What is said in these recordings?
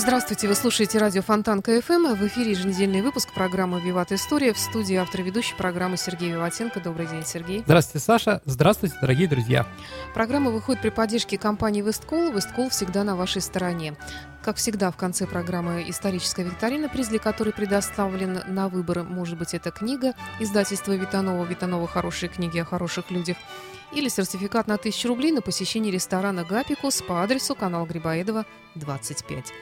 Здравствуйте, вы слушаете радио Фонтан КФМ. В эфире еженедельный выпуск программы «Виват История». В студии автор ведущей программы Сергей Виватенко. Добрый день, Сергей. Здравствуйте, Саша. Здравствуйте, дорогие друзья. Программа выходит при поддержке компании «Весткол». «Весткол» всегда на вашей стороне. Как всегда, в конце программы историческая викторина, приз для которой предоставлен на выбор. Может быть, это книга издательства Витанова. Витанова «Хорошие книги о хороших людях» или сертификат на 1000 рублей на посещение ресторана «Гапикус» по адресу канал Грибоедова, 25.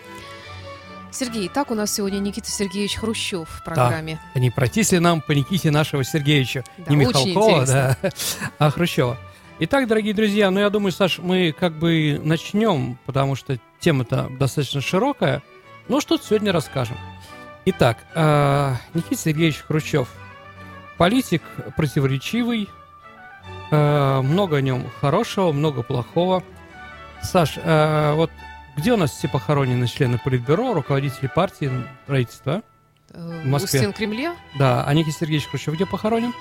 Сергей, так у нас сегодня Никита Сергеевич Хрущев в программе. Да, не пройтись ли нам по Никите нашего Сергеевича, Да, не Михалкова, да, а Хрущева. Итак, дорогие друзья, ну я думаю, Саш, мы как бы начнем, потому что тема-то достаточно широкая, но что-то сегодня расскажем. Итак, э, Никита Сергеевич Хрущев, политик противоречивый, э, много о нем хорошего, много плохого. Саш, э, вот где у нас все похоронены члены Политбюро, руководители партии, правительства? Э, в Москве. У стен Кремля? Да, а Никита Сергеевич Хрущев где похоронен?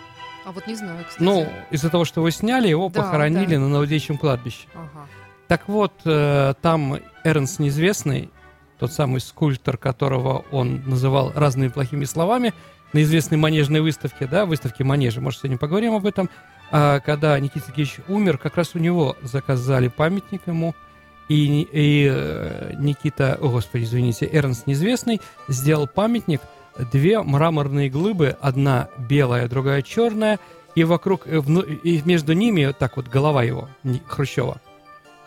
А вот не знаю, кстати. Ну, из-за того, что его сняли, его Да, похоронили да. на Новодевичьем кладбище. Ага. Так вот, э, там Эрнст Неизвестный, тот самый скульптор, которого он называл разными плохими словами, на известной манежной выставке, да, выставке манежа, может, сегодня поговорим об этом, А когда Никита Сергеевич умер, как раз у него заказали памятник ему, и, и, э, Никита, о, господи, извините, Эрнст Неизвестный сделал памятник, две мраморные глыбы, одна белая, другая черная, и вокруг, э, и между ними, так вот, голова его, Хрущева.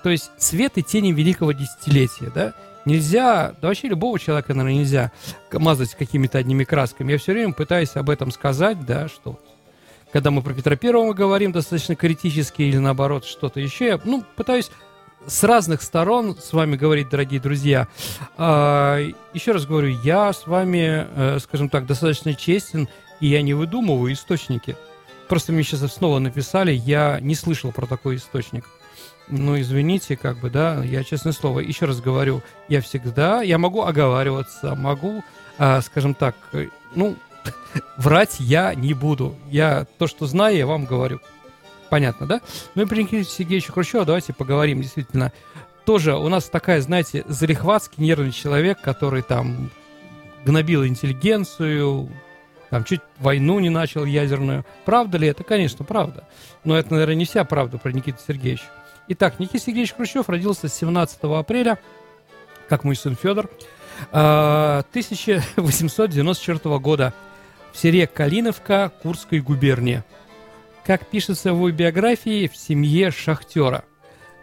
То есть цвет и тени великого десятилетия, да? Нельзя, да вообще любого человека, наверное, нельзя мазать какими-то одними красками. Я все время пытаюсь об этом сказать, да, что когда мы про Петра Первого говорим достаточно критически или наоборот что-то еще, я, ну, пытаюсь с разных сторон с вами говорить, дорогие друзья. А, еще раз говорю, я с вами, э, скажем так, достаточно честен, и я не выдумываю источники. Просто мне сейчас снова написали, я не слышал про такой источник. Ну, извините, как бы, да, я, честное слово, еще раз говорю, я всегда, я могу оговариваться, могу, а, скажем так, э, ну, врать я не буду. Я то, что знаю, я вам говорю. Понятно, да? Ну и при Никите Сергеевиче Хрущеву давайте поговорим, действительно. Тоже у нас такая, знаете, залихватский нервный человек, который там гнобил интеллигенцию, там чуть войну не начал ядерную. Правда ли это? Конечно, правда. Но это, наверное, не вся правда про Никиту Сергеевича. Итак, Никита Сергеевич Хрущев родился 17 апреля, как мой сын Федор, а, 1894 года в селе Калиновка Курской губернии. Как пишется в его биографии, в семье шахтера.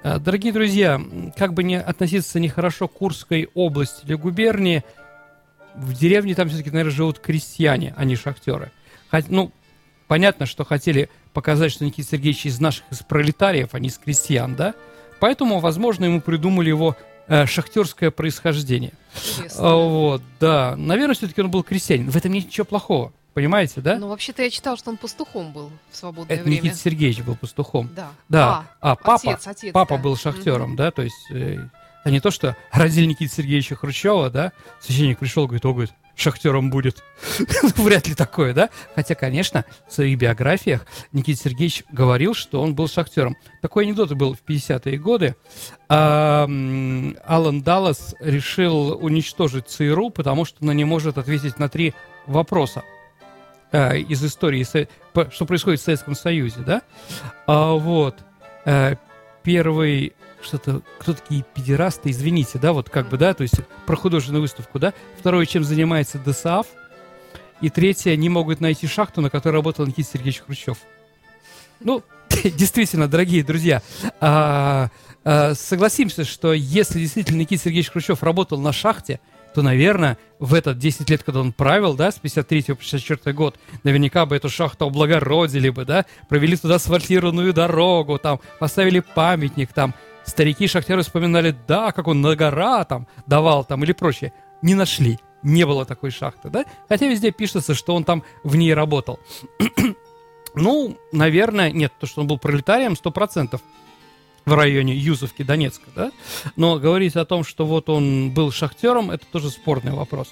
А, Дорогие друзья, как бы не относиться нехорошо к Курской области или губернии, в деревне там все-таки, наверное, живут крестьяне, а не шахтеры. Хот- ну, понятно, что хотели показать, что Никита Сергеевич из наших, из пролетариев, а не из крестьян, да? Поэтому, возможно, ему придумали его э, шахтерское происхождение. Интересно. А, вот, да. Наверное, все-таки он был крестьянин. В этом нет ничего плохого. Понимаете, да? Ну, вообще-то я читал, что он пастухом был в свободное Это время. Никита Сергеевич был пастухом. Да. Да. А, папа, отец, отец, папа да. был шахтером, да, то есть... э, а не то, что родили Никита Сергеевича Хрущева, да, священник пришел, говорит, о, говорит, шахтером будет. Вряд ли такое, да? Хотя, конечно, в своих биографиях Никита Сергеевич говорил, что он был шахтером. Такой анекдот был в 50-е годы. А, Алан Даллас решил уничтожить ЦРУ, потому что она не может ответить на три вопроса э, из истории, что происходит в Советском Союзе, да? А, вот. Э, первый что-то, кто такие педерасты, извините, да, вот как бы, да, то есть про художественную выставку, да. Второе, чем занимается ДСАФ. И третье, не могут найти шахту, на которой работал Никита Сергеевич Хрущев. Ну, действительно, дорогие друзья, а, а, согласимся, что если действительно Никита Сергеевич Хрущев работал на шахте, то, наверное, в этот 10 лет, когда он правил, да, с 53 по 64 год, наверняка бы эту шахту облагородили бы, да, провели туда асфальтированную дорогу, там, поставили памятник, там, старики шахтеры вспоминали, да, как он на гора там давал, там, или прочее. Не нашли. не было такой шахты, да? Хотя везде пишется, что он там в ней работал. ну, наверное, нет, то, что он был пролетарием, сто процентов в районе Юзовки, Донецка, да? Но говорить о том, что вот он был шахтером, это тоже спорный вопрос.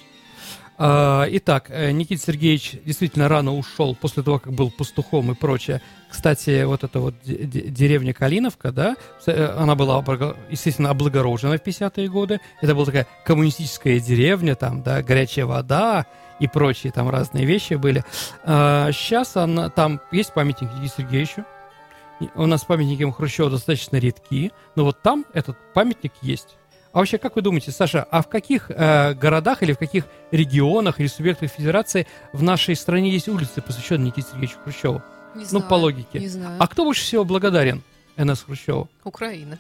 А, итак, э, Никита Сергеевич действительно рано ушел после того, как был пастухом и прочее. Кстати, вот эта вот деревня Калиновка, да, э, она была, естественно, облагорожена в 50-е годы. Это была такая коммунистическая деревня, там, да, горячая вода и прочие там разные вещи были. А, сейчас она, там есть памятник Никите Сергеевичу. У нас памятники Хрущева достаточно редки, но вот там этот памятник есть. А вообще, как вы думаете, Саша, а в каких э, городах или в каких регионах или субъектах федерации в нашей стране есть улицы, посвященные Никите Сергеевичу Хрущеву? Не ну, знаю, по логике. Не знаю. А кто больше всего благодарен НС Хрущеву? Украина.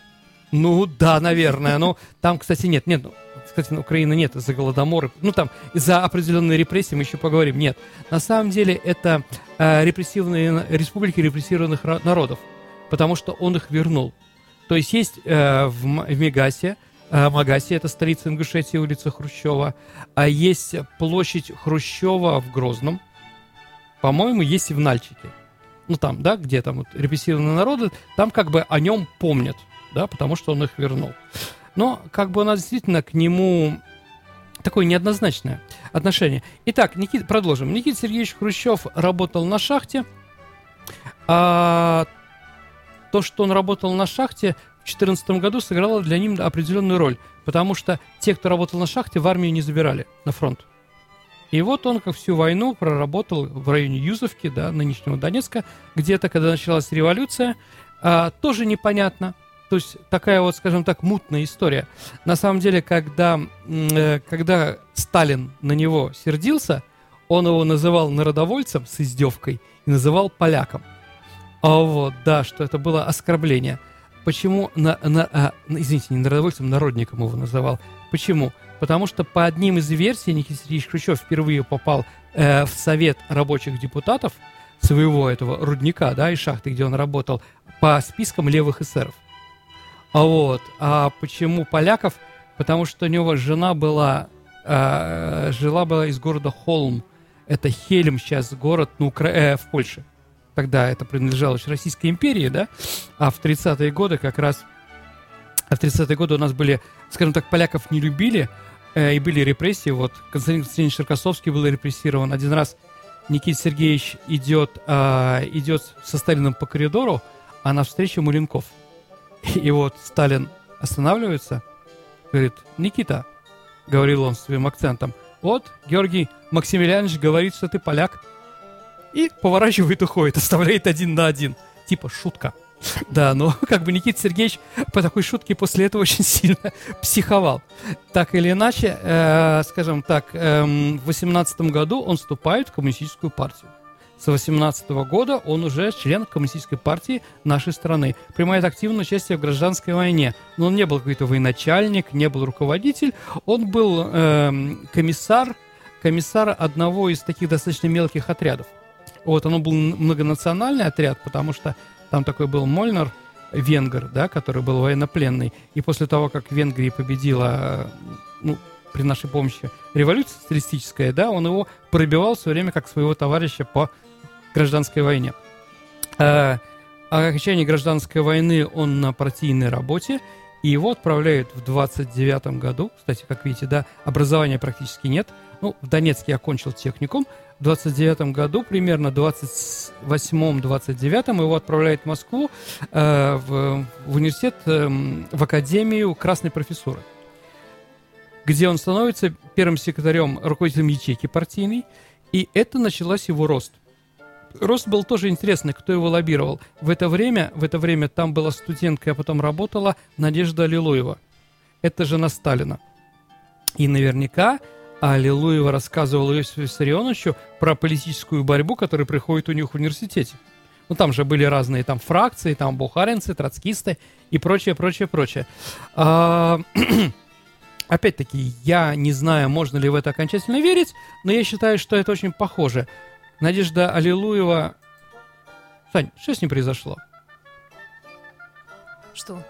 Ну, да, наверное. Но там, кстати, нет, нет, ну, кстати, на Украины нет из-за голодомора. Ну, там, за определенные репрессии мы еще поговорим. Нет. На самом деле, это э, репрессивные, республики репрессированных народов, потому что он их вернул. То есть есть э, в, в Мегасе Э, Магаси, это столица Ингушетии, улица Хрущева. А есть площадь Хрущева в Грозном. По-моему, есть и в Нальчике. Ну, там, да, где там вот репрессированные народы, там как бы о нем помнят, да, потому что он их вернул. Но как бы у нас действительно к нему такое неоднозначное отношение. Итак, Никит, продолжим. Никита Сергеевич Хрущев работал на шахте. А то, что он работал на шахте, 2014 году сыграла для них определенную роль, потому что те, кто работал на шахте, в армию не забирали на фронт. И вот он как всю войну проработал в районе Юзовки, да, нынешнего Донецка, где-то, когда началась революция, а, тоже непонятно. То есть такая вот, скажем так, мутная история. На самом деле, когда, э, когда Сталин на него сердился, он его называл народовольцем с издевкой и называл поляком. А вот, да, что это было оскорбление – Почему, на, на, а, извините, не народовольцем, народником его называл. Почему? Потому что по одним из версий Никита Сергеевич Хрущев впервые попал э, в Совет рабочих депутатов своего этого рудника, да, и шахты, где он работал, по спискам левых эсеров. А вот, а почему поляков? Потому что у него жена была, э, жила была из города Холм. Это Хельм сейчас город ну, Укра... э, в Польше тогда это принадлежало еще Российской империи, да, а в 30-е годы как раз, а в 30-е годы у нас были, скажем так, поляков не любили, э, и были репрессии, вот Константин Константинович Черкасовский был репрессирован, один раз Никита Сергеевич идет, э, идет со Сталином по коридору, а навстречу Муренков. И вот Сталин останавливается, говорит, Никита, говорил он своим акцентом, вот Георгий Максимилианович говорит, что ты поляк и поворачивает уходит, оставляет один на один. Типа шутка. Да, но как бы Никита Сергеевич по такой шутке после этого очень сильно психовал. Так или иначе, э, скажем так, э, в 18 году он вступает в коммунистическую партию. С 18 года он уже член коммунистической партии нашей страны. Принимает активное участие в гражданской войне. Но он не был какой-то военачальник, не был руководитель. Он был э, комиссар, комиссар одного из таких достаточно мелких отрядов. Вот, оно был многонациональный отряд, потому что там такой был Мольнер, венгер, да, который был военнопленный. И после того, как Венгрия победила, ну, при нашей помощи революция социалистическая, да, он его пробивал все время как своего товарища по гражданской войне. А, о окончании гражданской войны он на партийной работе, и его отправляют в 29 году. Кстати, как видите, да, образования практически нет. Ну, в Донецке окончил техникум, в 29 году, примерно 28-29 его отправляют в Москву э, в, в университет, э, в Академию Красной профессуры, где он становится первым секретарем, руководителем ячейки партийной, и это началось его рост. Рост был тоже интересный, кто его лоббировал. В это время, в это время там была студентка, а потом работала Надежда Аллилуева. Это жена Сталина. И наверняка Аллилуева рассказывал Иосифу Виссарионовичу про политическую борьбу, которая происходит у них в университете. Ну, там же были разные там фракции, там бухаринцы, троцкисты и прочее, прочее, прочее. А, опять-таки, я не знаю, можно ли в это окончательно верить, но я считаю, что это очень похоже. Надежда Аллилуева... Сань, что с ним произошло? Что?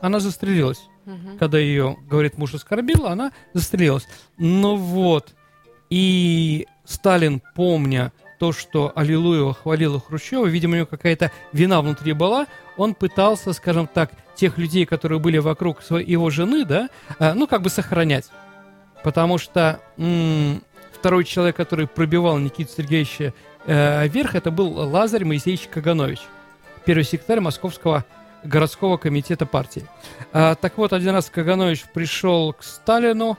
Она застрелилась. Угу. Когда ее, говорит, муж оскорбил, она застрелилась. Ну вот. И Сталин, помня то, что Аллилуева хвалила Хрущева, видимо, у него какая-то вина внутри была, он пытался, скажем так, тех людей, которые были вокруг его жены, да, э, ну, как бы сохранять. Потому что м- второй человек, который пробивал Никиту Сергеевича э, вверх, это был Лазарь Моисеевич Каганович, первый секретарь Московского городского комитета партии. А, так вот, один раз Каганович пришел к Сталину,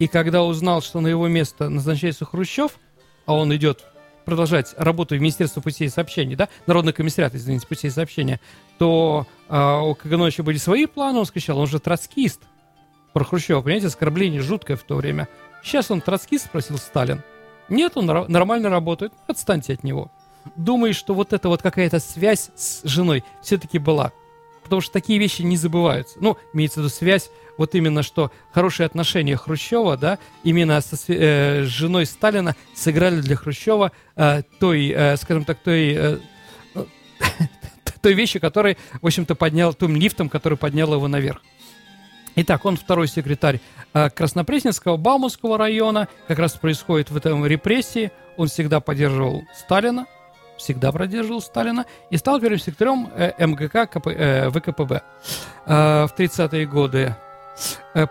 и когда узнал, что на его место назначается Хрущев, а он идет продолжать работу в Министерстве путей сообщений, да, Народный комиссариат, извините, путей сообщения, то а, у Кагановича были свои планы, он скачал, он же троцкист про Хрущева, понимаете, оскорбление жуткое в то время. Сейчас он троцкист, спросил Сталин. Нет, он нормально работает, отстаньте от него. Думаешь, что вот эта вот какая-то связь с женой все-таки была потому что такие вещи не забываются. Ну, имеется в виду связь, вот именно что хорошие отношения Хрущева, да, именно со, э, с женой Сталина сыграли для Хрущева э, той, э, скажем так, той, э, той вещи, который, в общем-то, поднял, том лифтом, который поднял его наверх. Итак, он второй секретарь э, Краснопресненского Бауманского района. Как раз происходит в этом репрессии. Он всегда поддерживал Сталина всегда продерживал Сталина и стал первым секретарем э, МГК КП, э, ВКПБ в 30-е годы.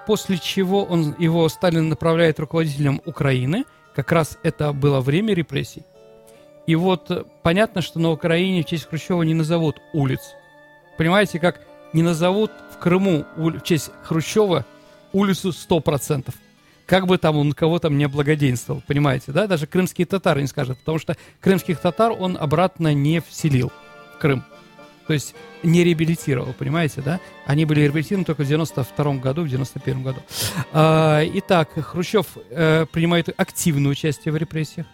После чего он, его Сталин направляет руководителем Украины. Как раз это было время репрессий. И вот понятно, что на Украине в честь Хрущева не назовут улиц. Понимаете, как не назовут в Крыму в честь Хрущева улицу 100% как бы там он кого там не облагоденствовал, понимаете, да? Даже крымские татары не скажут, потому что крымских татар он обратно не вселил в Крым. То есть не реабилитировал, понимаете, да? Они были реабилитированы только в 92 году, в 91 году. А, итак, Хрущев э, принимает активное участие в репрессиях.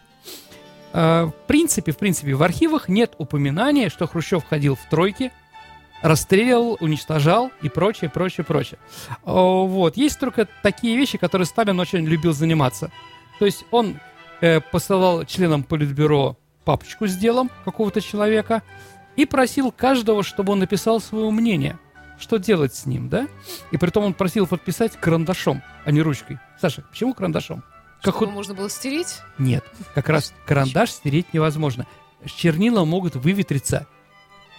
А, в принципе, в принципе, в архивах нет упоминания, что Хрущев ходил в тройке, расстреливал, уничтожал и прочее, прочее, прочее. Вот. Есть только такие вещи, которые Сталин очень любил заниматься. То есть он э, посылал членам Политбюро папочку с делом какого-то человека и просил каждого, чтобы он написал свое мнение, что делать с ним, да? И при том он просил подписать карандашом, а не ручкой. Саша, почему карандашом? Как Чтобы можно было стереть? Нет, как раз карандаш стереть невозможно. Чернила могут выветриться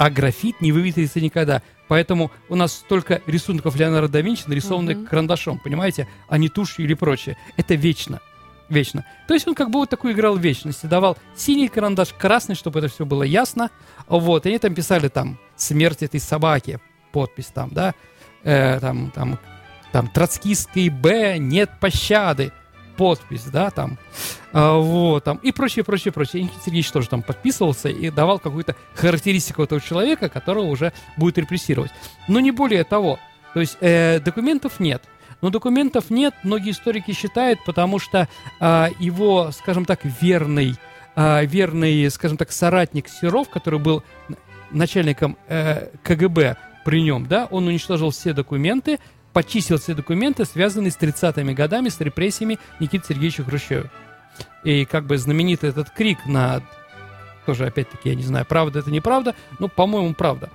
а графит не выветрится никогда. Поэтому у нас столько рисунков Леонардо да Винчи, нарисованных mm-hmm. карандашом, понимаете, а не тушью или прочее. Это вечно. Вечно. То есть он как бы вот такую играл в вечности. Давал синий карандаш, красный, чтобы это все было ясно. Вот, и они там писали там «Смерть этой собаки», подпись там, да, э, там, там, там «Троцкистский Б, нет пощады» подпись, да, там, а, вот, там, и прочее, прочее, прочее. Никита Сергеевич тоже там подписывался и давал какую-то характеристику этого человека, которого уже будет репрессировать. Но не более того. То есть э, документов нет. Но документов нет, многие историки считают, потому что э, его, скажем так, верный, э, верный, скажем так, соратник Серов, который был начальником э, КГБ при нем, да, он уничтожил все документы, почистил все документы, связанные с 30-ми годами, с репрессиями Никиты Сергеевича Хрущева. И как бы знаменитый этот крик на... Тоже, опять-таки, я не знаю, правда это неправда, но, по-моему, правда.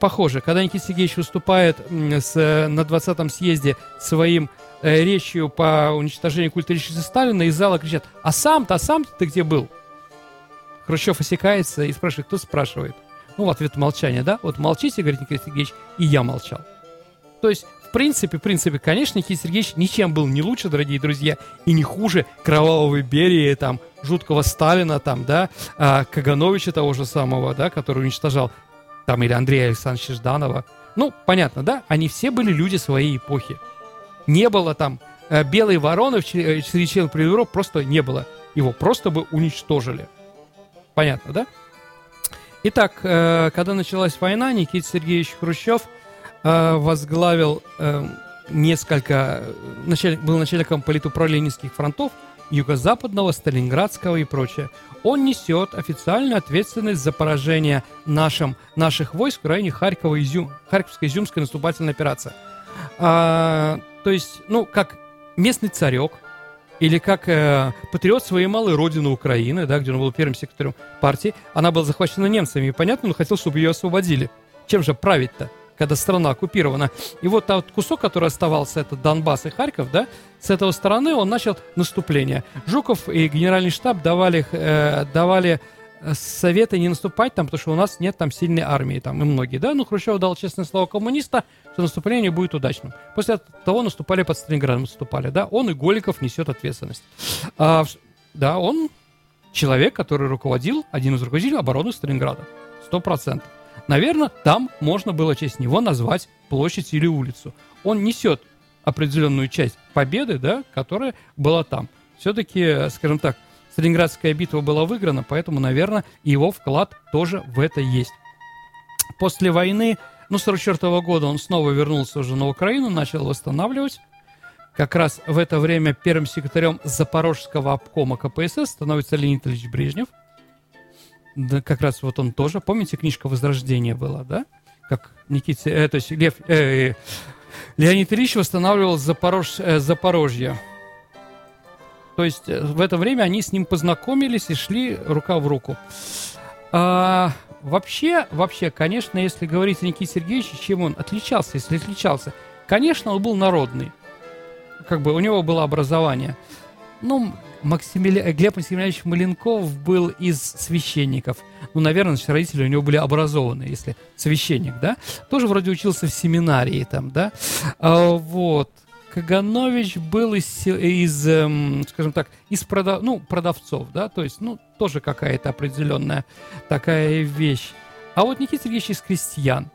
Похоже, когда Никита Сергеевич выступает с, на 20-м съезде своим э, речью по уничтожению культа личности Сталина, из зала кричат «А сам-то, а сам ты где был?» Хрущев осекается и спрашивает, кто спрашивает? Ну, в ответ молчание, да? Вот молчите, говорит Никита Сергеевич, и я молчал. То есть в принципе, в принципе, конечно, Никита Сергеевич ничем был не лучше, дорогие друзья, и не хуже Кровавого Берии, там, жуткого Сталина, там, да, а, Кагановича того же самого, да, который уничтожал, там, или Андрея Александровича Жданова. Ну, понятно, да, они все были люди своей эпохи. Не было там э, белой вороны в среди членов Политбюро, просто не было. Его просто бы уничтожили. Понятно, да? Итак, э, когда началась война, Никита Сергеевич Хрущев – э, возглавил э, несколько, началь, был начальником политуправленческих фронтов Юго-Западного, Сталинградского и прочее. Он несет официальную ответственность за поражение нашим, наших войск в районе Харькова, Изюм, Харьковской изюмской наступательной операции. А, то есть, ну, как местный царек, или как э, патриот своей малой родины Украины, да, где он был первым секретарем партии, она была захвачена немцами, и понятно, он хотел, чтобы ее освободили. Чем же править-то? Когда страна оккупирована. И вот тот кусок, который оставался, это Донбасс и Харьков, да, с этого стороны он начал наступление. Жуков и генеральный штаб давали, э, давали э, советы не наступать там, потому что у нас нет там сильной армии, там и многие, да, но Хрущев дал честное слово коммуниста, что наступление будет удачным. После того наступали под Сталинградом, наступали, да, он и Голиков несет ответственность. А, да, он человек, который руководил, один из руководителей обороны Сталинграда. Сто процентов. Наверное, там можно было честь него назвать площадь или улицу. Он несет определенную часть победы, да, которая была там. Все-таки, скажем так, Сталинградская битва была выиграна, поэтому, наверное, его вклад тоже в это есть. После войны, ну, 44 года он снова вернулся уже на Украину, начал восстанавливать как раз в это время первым секретарем Запорожского обкома КПСС становится Леонид Ильич Брежнев. Да, как раз вот он тоже. Помните, книжка «Возрождение» была, да? Как Никита, э, то есть Лев, э, э, Леонид Ильич восстанавливал Запорож, э, Запорожье. То есть э, в это время они с ним познакомились и шли рука в руку. А, вообще, вообще, конечно, если говорить о Никите Сергеевиче, чем он отличался, если отличался, конечно, он был народный как бы у него было образование. Ну, Максимили... Глеб Максимiliaнович Маленков был из священников. Ну, наверное, значит, родители у него были образованы, если священник, да? Тоже вроде учился в семинарии там, да? А, вот. Каганович был из, из эм, скажем так, из продав, ну, продавцов, да, то есть, ну, тоже какая-то определенная такая вещь. А вот Никита Сергеевич из крестьян.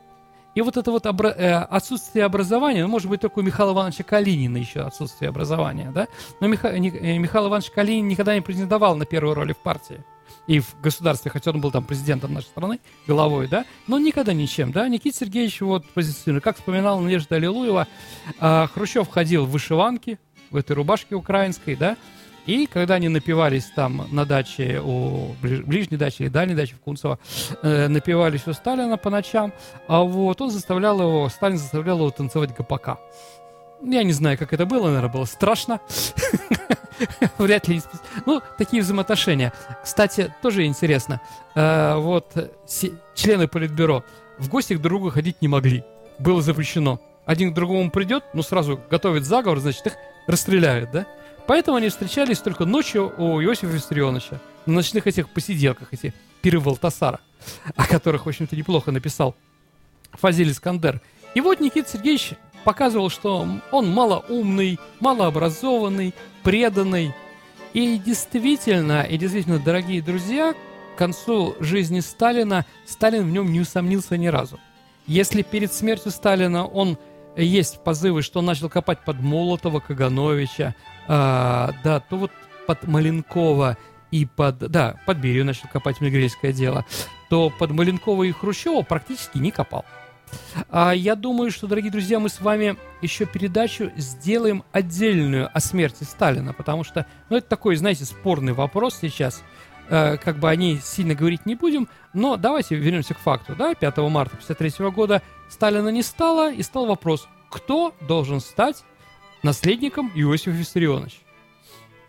И вот это вот обра- э, отсутствие образования, ну, может быть, только у Михаила Ивановича Калинина еще отсутствие образования, да? Но Миха- э, Михаил Иванович Калинин никогда не претендовал на первую роль в партии и в государстве, хотя он был там президентом нашей страны, головой, да, но никогда ничем, да. Никита Сергеевич вот позиционирует, как вспоминал Надежда Аллилуева, э, Хрущев ходил в вышиванке, в этой рубашке украинской, да, и когда они напивались там на даче, у ближней даче или дальней даче в Кунцево, э, напивались у Сталина по ночам, а вот он заставлял его, Сталин заставлял его танцевать ГПК. Я не знаю, как это было, наверное, было страшно. Вряд ли. Ну, такие взаимоотношения. Кстати, тоже интересно. Э, вот члены Политбюро в гости к другу ходить не могли. Было запрещено. Один к другому придет, ну, сразу готовит заговор, значит, их расстреляют, да? Поэтому они встречались только ночью у Иосифа Виссарионовича на ночных этих посиделках, эти пиры Валтасара, о которых, в общем-то, неплохо написал Фазиль Искандер. И вот Никита Сергеевич показывал, что он малоумный, малообразованный, преданный. И действительно, и действительно, дорогие друзья, к концу жизни Сталина Сталин в нем не усомнился ни разу. Если перед смертью Сталина он есть позывы, что он начал копать под Молотова, Кагановича, а, да, то вот под Маленкова и под, да, под Берию начал копать мигрельское дело, то под Маленкова и Хрущева практически не копал. А я думаю, что, дорогие друзья, мы с вами еще передачу сделаем отдельную о смерти Сталина, потому что, ну, это такой, знаете, спорный вопрос сейчас. Э, как бы о ней сильно говорить не будем, но давайте вернемся к факту. Да? 5 марта 1953 года Сталина не стало, и стал вопрос, кто должен стать наследником Иосифа Виссарионовича.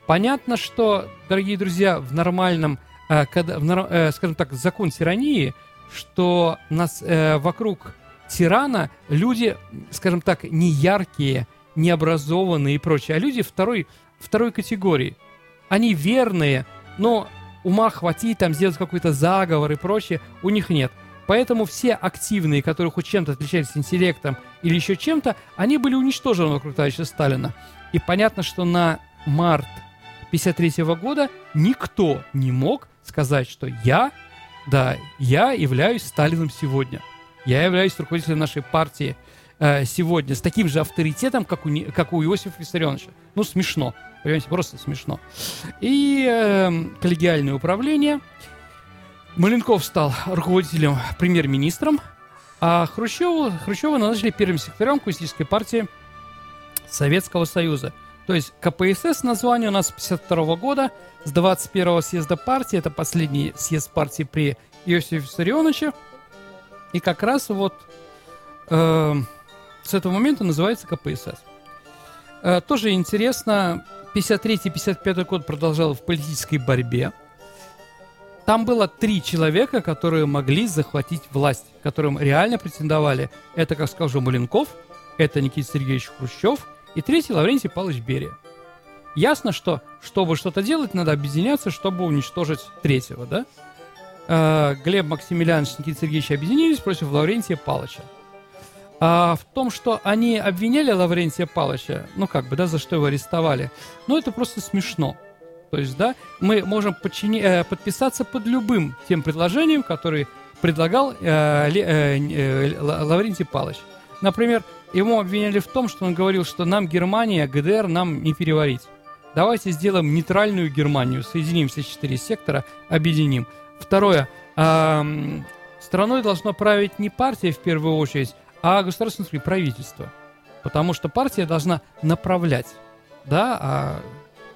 Понятно, что, дорогие друзья, в нормальном, э, когда, в, э, скажем так, закон тирании, что нас э, вокруг тирана люди, скажем так, не яркие, не образованные и прочее, а люди второй, второй категории. Они верные, но ума хватит там сделать какой-то заговор и прочее, у них нет. Поэтому все активные, которые хоть чем-то отличались интеллектом или еще чем-то, они были уничтожены вокруг товарища Сталина. И понятно, что на март 1953 года никто не мог сказать, что я, да, я являюсь Сталином сегодня. Я являюсь руководителем нашей партии э, сегодня с таким же авторитетом, как у, как у Иосифа Виссарионовича. Ну, смешно. Понимаете, просто смешно. И э, коллегиальное управление – Маленков стал руководителем, премьер-министром, а Хрущеву, Хрущева назначили первым секретарем Коммунистической партии Советского Союза. То есть КПСС название у нас с 52 года, с 21 съезда партии, это последний съезд партии при Иосифе Виссарионовиче. И как раз вот э, с этого момента называется КПСС. Э, тоже интересно, 53-55 год продолжал в политической борьбе Там было три человека, которые могли захватить власть, которым реально претендовали. Это, как сказал Маленков, это Никита Сергеевич Хрущев и третий Лаврентий Павлович Берия. Ясно, что чтобы что-то делать, надо объединяться, чтобы уничтожить третьего, да? Э, Глеб Максимилианович и Никита Сергеевич объединились против Лаврентия Павловича. А в том, что они обвиняли Лаврентия Павловича, ну как бы, да, за что его арестовали, ну это просто смешно. То есть, да, мы можем подчини, э, подписаться под любым тем предложением, который предлагал э, э, э, Лаврентий Павлович. Например, ему обвиняли в том, что он говорил, что нам Германия, ГДР нам не переварить. Давайте сделаем нейтральную Германию, соединим все четыре сектора, объединим. Второе. Э, страной должно править не партия в первую очередь, а государственное правительство. Потому что партия должна направлять, да, а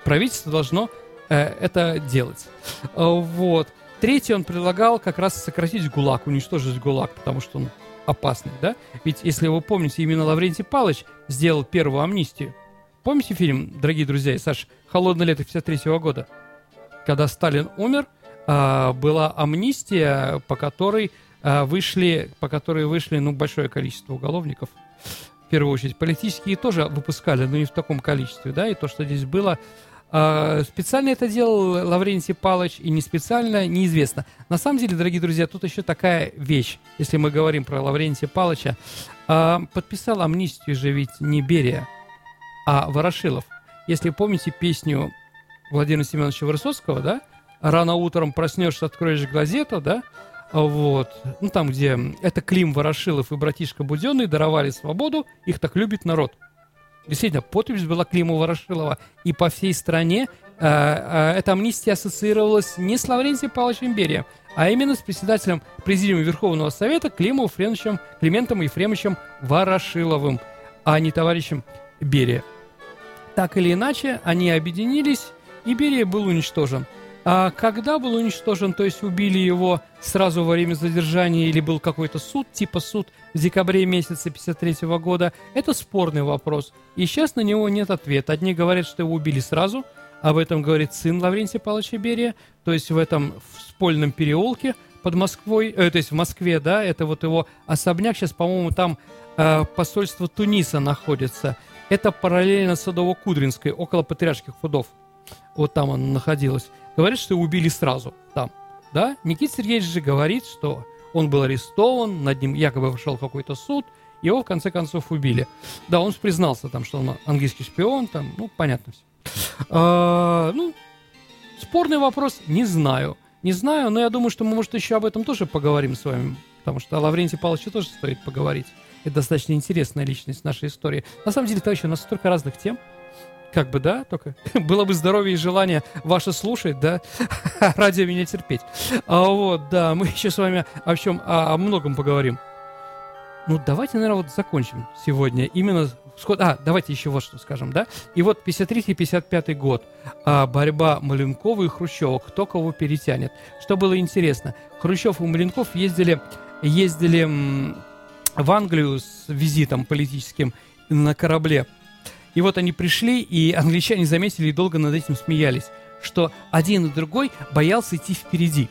правительство должно это делать. Э, вот. Третий он предлагал как раз сократить ГУЛАГ, уничтожить ГУЛАГ, потому что он опасный, да? Ведь, если вы помните, именно Лаврентий Палыч сделал первую амнистию. Помните фильм, дорогие друзья, и Саш, «Холодное лето» 53 -го года? Когда Сталин умер, а, была амнистия, по которой вышли, по которой вышли, ну, большое количество уголовников. В первую очередь, политические тоже выпускали, но не в таком количестве, да, и то, что здесь было, Специально это делал Лаврентий Палыч и не специально, неизвестно. На самом деле, дорогие друзья, тут еще такая вещь, если мы говорим про Лаврентия Палыча. Подписал амнистию же ведь не Берия, а Ворошилов. Если помните песню Владимира Семеновича Высоцкого, да, рано утром проснешься, откроешь газету, да, вот, ну там, где это Клим Ворошилов и братишка Буденный даровали свободу, их так любит народ. Действительно, подпись была Клима Ворошилова, и по всей стране э, э, эта амнистия ассоциировалась не с Лаврентием Павловичем Берием, а именно с председателем Президиума Верховного Совета Климом Ефремовичем, Климентом Ефремовичем Ворошиловым, а не товарищем Берия. Так или иначе, они объединились, и Берия был уничтожен – а когда был уничтожен, то есть убили его сразу во время задержания или был какой-то суд, типа суд в декабре месяце 53 года, это спорный вопрос. И сейчас на него нет ответа. Одни говорят, что его убили сразу, об этом говорит сын Лаврентия Павловича Берия, то есть в этом в спольном переулке под Москвой, э, то есть в Москве, да, это вот его особняк, сейчас, по-моему, там э, посольство Туниса находится. Это параллельно Садово-Кудринской, около Патриарших фудов. Вот там он находилась говорит, что его убили сразу там. Да? Никита Сергеевич же говорит, что он был арестован, над ним якобы вышел какой-то суд, его в конце концов убили. Да, он признался там, что он английский шпион, там, ну, понятно все. А, ну, спорный вопрос, не знаю. Не знаю, но я думаю, что мы, может, еще об этом тоже поговорим с вами, потому что о Лаврентии Павловиче тоже стоит поговорить. Это достаточно интересная личность нашей истории. На самом деле, товарищи, у нас столько разных тем, как бы, да, только было бы здоровье и желание ваше слушать, да, ради меня терпеть. А вот, да, мы еще с вами о чем, о, о многом поговорим. Ну, давайте, наверное, вот закончим сегодня именно... А, давайте еще вот что скажем, да? И вот 53-55 год. А, борьба Маленкова и Хрущева. Кто кого перетянет. Что было интересно. Хрущев и Маленков ездили, ездили в Англию с визитом политическим на корабле и вот они пришли, и англичане заметили и долго над этим смеялись, что один и другой боялся идти впереди.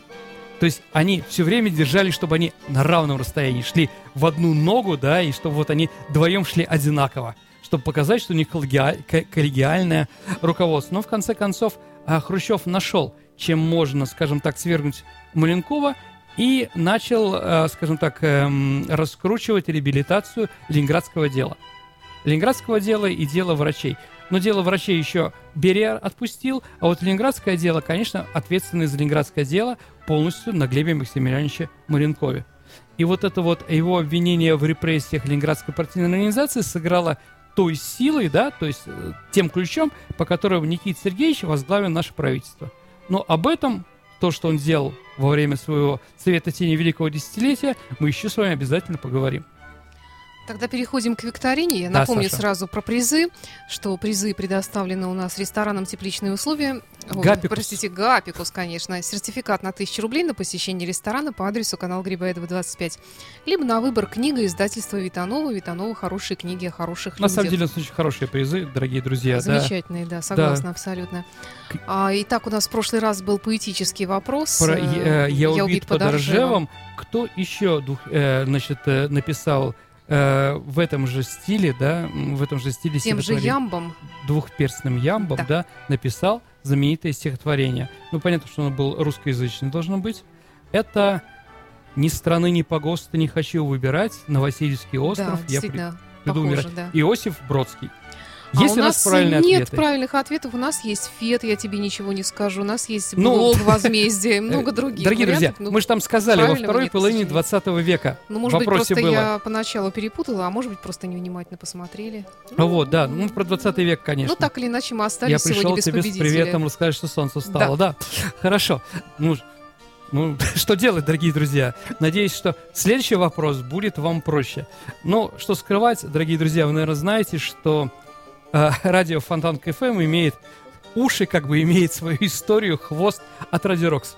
То есть они все время держали, чтобы они на равном расстоянии шли в одну ногу, да, и чтобы вот они вдвоем шли одинаково, чтобы показать, что у них коллегиальное руководство. Но в конце концов а, Хрущев нашел, чем можно, скажем так, свергнуть Маленкова, и начал, а, скажем так, эм, раскручивать реабилитацию ленинградского дела. Ленинградского дела и дела врачей. Но дело врачей еще Берия отпустил, а вот ленинградское дело, конечно, ответственный за ленинградское дело полностью на Глебе Максимилиановиче Маренкове. И вот это вот его обвинение в репрессиях Ленинградской партийной организации сыграло той силой, да, то есть э, тем ключом, по которому Никита Сергеевич возглавил наше правительство. Но об этом, то, что он сделал во время своего Совета Тени Великого Десятилетия, мы еще с вами обязательно поговорим. Тогда переходим к викторине. Я Да, напомню Саша. сразу про призы, что призы предоставлены у нас рестораном «Тепличные условия». Ой, Гапикус. Простите, Гапикус, конечно. Сертификат на 1000 рублей на посещение ресторана по адресу канал Грибоедова, 25. Либо на выбор книга издательства Витанова. Витанова хорошие книги о хороших На самом людях. деле, это очень хорошие призы, дорогие друзья. да. Замечательные, да, согласна абсолютно. К- А, итак, у нас в прошлый раз был поэтический вопрос. Про э, э, «Я убит под Ржевом». Кто еще дух- э, значит, э, написал э, в этом же стиле, да, в этом же стиле Тем же ямбом. двухперстным ямбом, Да. да. написал знаменитое стихотворение. Ну, понятно, что оно был русскоязычный должно быть. Это «Ни страны, ни погоста не хочу выбирать, на Васильевский остров да, я приду похоже, умирать». да. Иосиф Бродский. А Есть у у нас правильные нет ответы? правильных ответов. У нас есть ФЕД, я тебе ничего не скажу. У нас есть Ну, блог возмездия, много Э, других Дорогие друзья. Ну, мы же там сказали во второй нет, половине сожалению. 20 века. ну, может быть, просто было. я поначалу перепутала, а может быть, просто невнимательно посмотрели. А Вот, да, ну про 20 век, конечно. Ну, так или иначе, мы остались Я сегодня пришел без тебе с победителя. приветом рассказать, что солнце встало. Да. Хорошо. Ну, ну, что делать, дорогие друзья? Надеюсь, что следующий вопрос будет вам проще. Но что скрывать, дорогие друзья, вы, наверное, знаете, что радио Фонтан КФМ имеет уши, как бы имеет свою историю, хвост от Радио Рокс.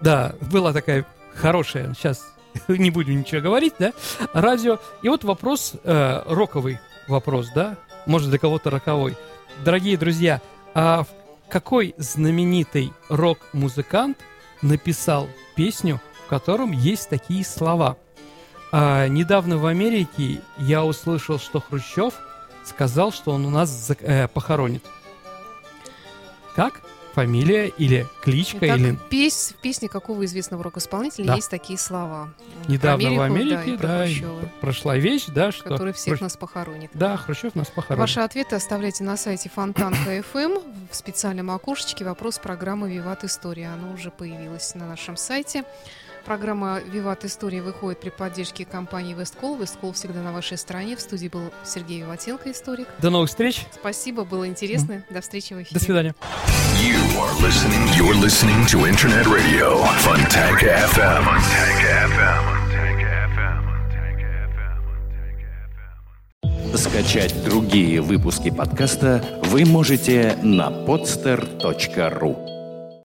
Да, была такая хорошая, сейчас не будем ничего говорить, да, радио. И вот вопрос, э, роковый вопрос, да, может для кого-то роковой. Дорогие друзья, а какой знаменитый рок-музыкант написал песню, в котором есть такие слова? А, недавно в Америке я услышал, что Хрущев сказал, что он у нас зак- э, похоронит. Как? Фамилия или кличка Итак, или пес- в песне какого известного рок-исполнителя Да. есть такие слова? Про недавно в Америку, Америке, и про да, и прошла вещь, да, что который всех Хрущ- нас похоронит. да, Хрущев нас похоронит. Ваши ответы оставляйте на сайте Фонтанка ФМ в специальном окошечке «Вопрос программы «Виват История». Оно уже появилось на нашем сайте. Программа «Виват История» выходит при поддержке компании «Весткол». «Весткол» всегда на вашей стороне. В студии был Сергей Виватенко, историк. До новых встреч. Спасибо, было интересно. До встречи в эфире. До свидания. You are listening. You're listening to Internet Radio Fontanka FM. Fontanka FM. Скачать другие выпуски подкаста вы можете на podster.ru